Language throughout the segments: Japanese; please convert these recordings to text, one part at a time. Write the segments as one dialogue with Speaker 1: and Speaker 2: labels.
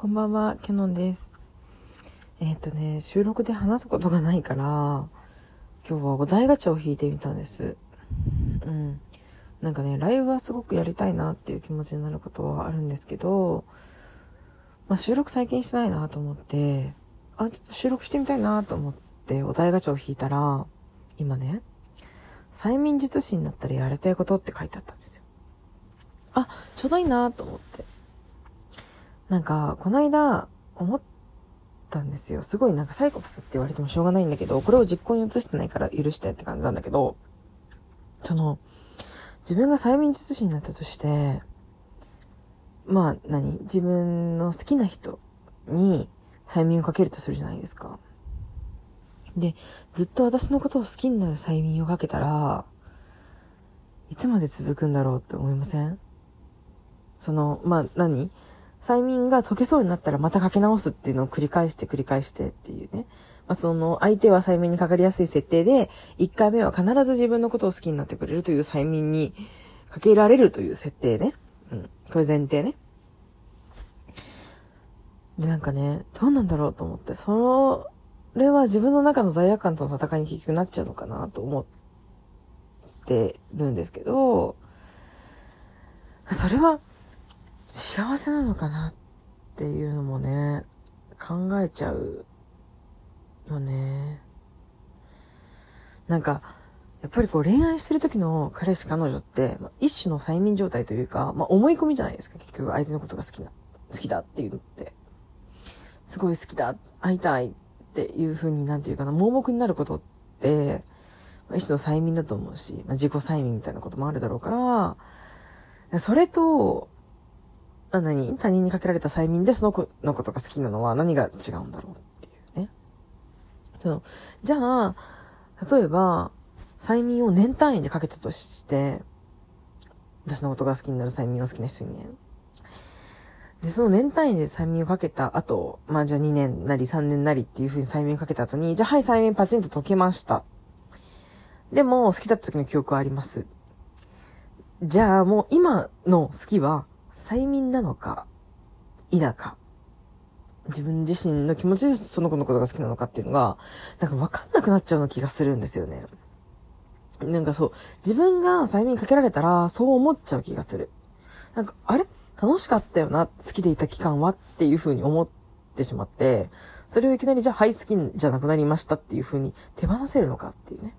Speaker 1: こんばんは、キャノンです。えっ、とね、収録で話すことがないから、今日はお題ガチャを引いてみたんです。うん。なんかね、ライブはすごくやりたいなっていう気持ちになることはあるんですけど、まあ収録最近してないなと思って、あ、ちょっと収録してみたいなと思ってお題ガチャを引いたら、今ね、催眠術師になったらやりたいことって書いてあったんですよ。あ、ちょうどいいなと思って。なんか、この間、思ったんですよ。すごいなんかサイコパスって言われてもしょうがないんだけど、これを実行に移してないから許してって感じなんだけど、その、自分が催眠術師になったとして、まあ何、自分の好きな人に催眠をかけるとするじゃないですか。で、ずっと私のことを好きになる催眠をかけたら、いつまで続くんだろうって思いません？その、まあ何？催眠が解けそうになったらまたかけ直すっていうのを繰り返して繰り返してっていうね。まあ、その、相手は催眠にかかりやすい設定で、1回目は必ず自分のことを好きになってくれるという催眠にかけられるという設定ね。うん。これ前提ね。で、なんかね、どうなんだろうと思って、それは自分の中の罪悪感との戦いに結局なっちゃうのかなと思ってるんですけど、それは幸せなのかなっていうのもね、考えちゃうよね。なんか、やっぱりこう恋愛してる時の彼氏彼女って、まあ、一種の催眠状態というか、まあ、思い込みじゃないですか、結局相手のことが好きな、好きだっていうのって。すごい好きだ、会いたいっていう風になんていうかな、盲目になることって、まあ、一種の催眠だと思うし、まあ、自己催眠みたいなこともあるだろうから、それと、あ、何？他人にかけられた催眠でその子のことが好きなのは何が違うんだろうっていうね。その、じゃあ、例えば、催眠を年単位でかけたとして、私のことが好きになる催眠を好きな人にね。で、その年単位で催眠をかけた後、まあじゃあ2年なり3年なりっていう風に催眠をかけた後に、じゃあはい催眠パチンと解けました。でも、好きだった時の記憶はあります。じゃあもう今の好きは催眠なのか、否か。自分自身の気持ちでその子のことが好きなのかっていうのが、なんか分かんなくなっちゃうような気がするんですよね。なんかそう、自分が催眠かけられたら、そう思っちゃう気がする。なんか、あれ？楽しかったよな、好きでいた期間はっていう風に思ってしまって、それをいきなりじゃあ、はい、好きじゃなくなりましたっていう風に手放せるのかっていうね。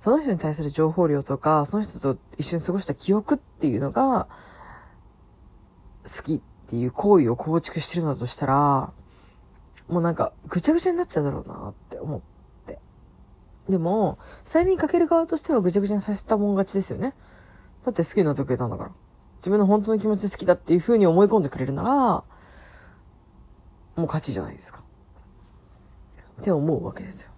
Speaker 1: その人に対する情報量とか、その人と一緒に過ごした記憶っていうのが、好きっていう行為を構築してるのだとしたら、もうなんか、ぐちゃぐちゃになっちゃうだろうなって思って。でも、催眠かける側としてはぐちゃぐちゃにさせたもん勝ちですよね。だって好きになってくれたんだから。自分の本当の気持ちで好きだっていう風に思い込んでくれるなら、もう勝ちじゃないですか。って思うわけですよ。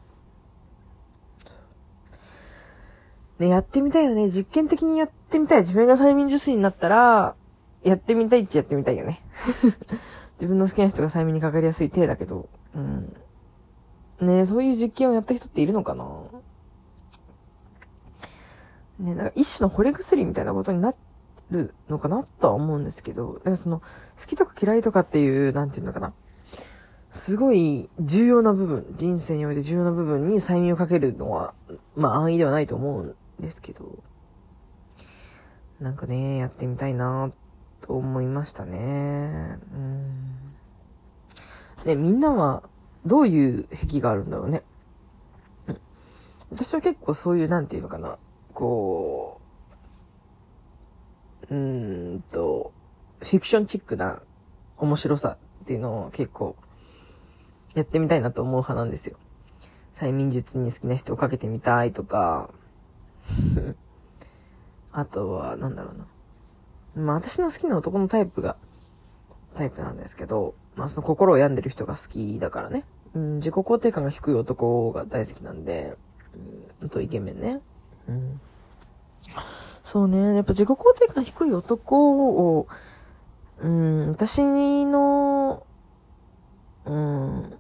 Speaker 1: ね、やってみたいよね。実験的にやってみたい。自分が催眠術師になったら、やってみたいっちゃやってみたいよね。自分の好きな人が催眠にかかりやすい体だけど。うん。ねそういう実験をやった人っているのかな？ねなんか一種の惚れ薬みたいなことになるのかなとは思うんですけど、だからその、好きとか嫌いとかっていう、なんていうのかな。すごい重要な部分、人生において重要な部分に催眠をかけるのは、まあ安易ではないと思うんですけど、なんかね、やってみたいなと思いましたね。うん。ね、みんなはどういう癖があるんだろうね。うん私は結構そういう、なんていうのかな、こう、うーんと、フィクションチックな面白さっていうのを結構やってみたいなと思う派なんですよ。催眠術に好きな人をかけてみたいとか、あとは、なんだろうな。まあ私の好きな男のタイプが、タイプなんですけど、まあその心を病んでる人が好きだからね。うん、自己肯定感が低い男が大好きなんで、うん、あとイケメンね。うん。そうね、やっぱ自己肯定感低い男を、うん、私の、うん、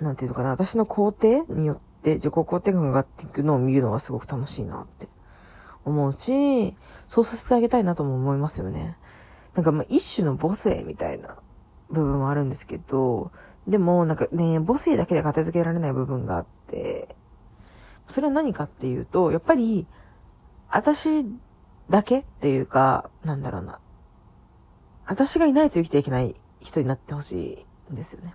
Speaker 1: なんていうのかな、私の肯定によって自己肯定感が上がっていくのを見るのがすごく楽しいなって思うし、そうさせてあげたいなとも思いますよね。なんかまあ一種の母性みたいな部分はあるんですけど、でもなんかね、母性だけで片付けられない部分があって、それは何かっていうと、やっぱり、私だけっていうか、なんだろうな。私がいないと生きていけない人になってほしいんですよね。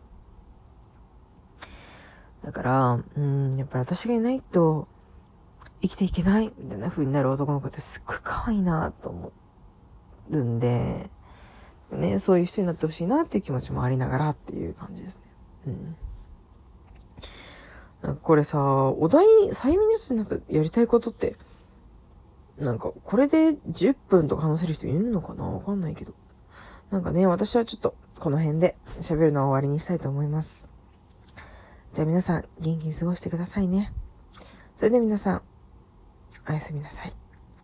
Speaker 1: だから、うん、やっぱり私がいないと生きていけないみたいな風になる男の子ってすっごい可愛いなと思るんで、ね、そういう人になってほしいなっていう気持ちもありながらっていう感じですね。うん。なんかこれさ、お題、催眠術になったやりたいことって、なんか、これで10分とか話せる人いるのかな？わかんないけど。なんかね、私はちょっと、この辺で喋るのは終わりにしたいと思います。じゃあ皆さん、元気に過ごしてくださいね。それで皆さん、おやすみなさい。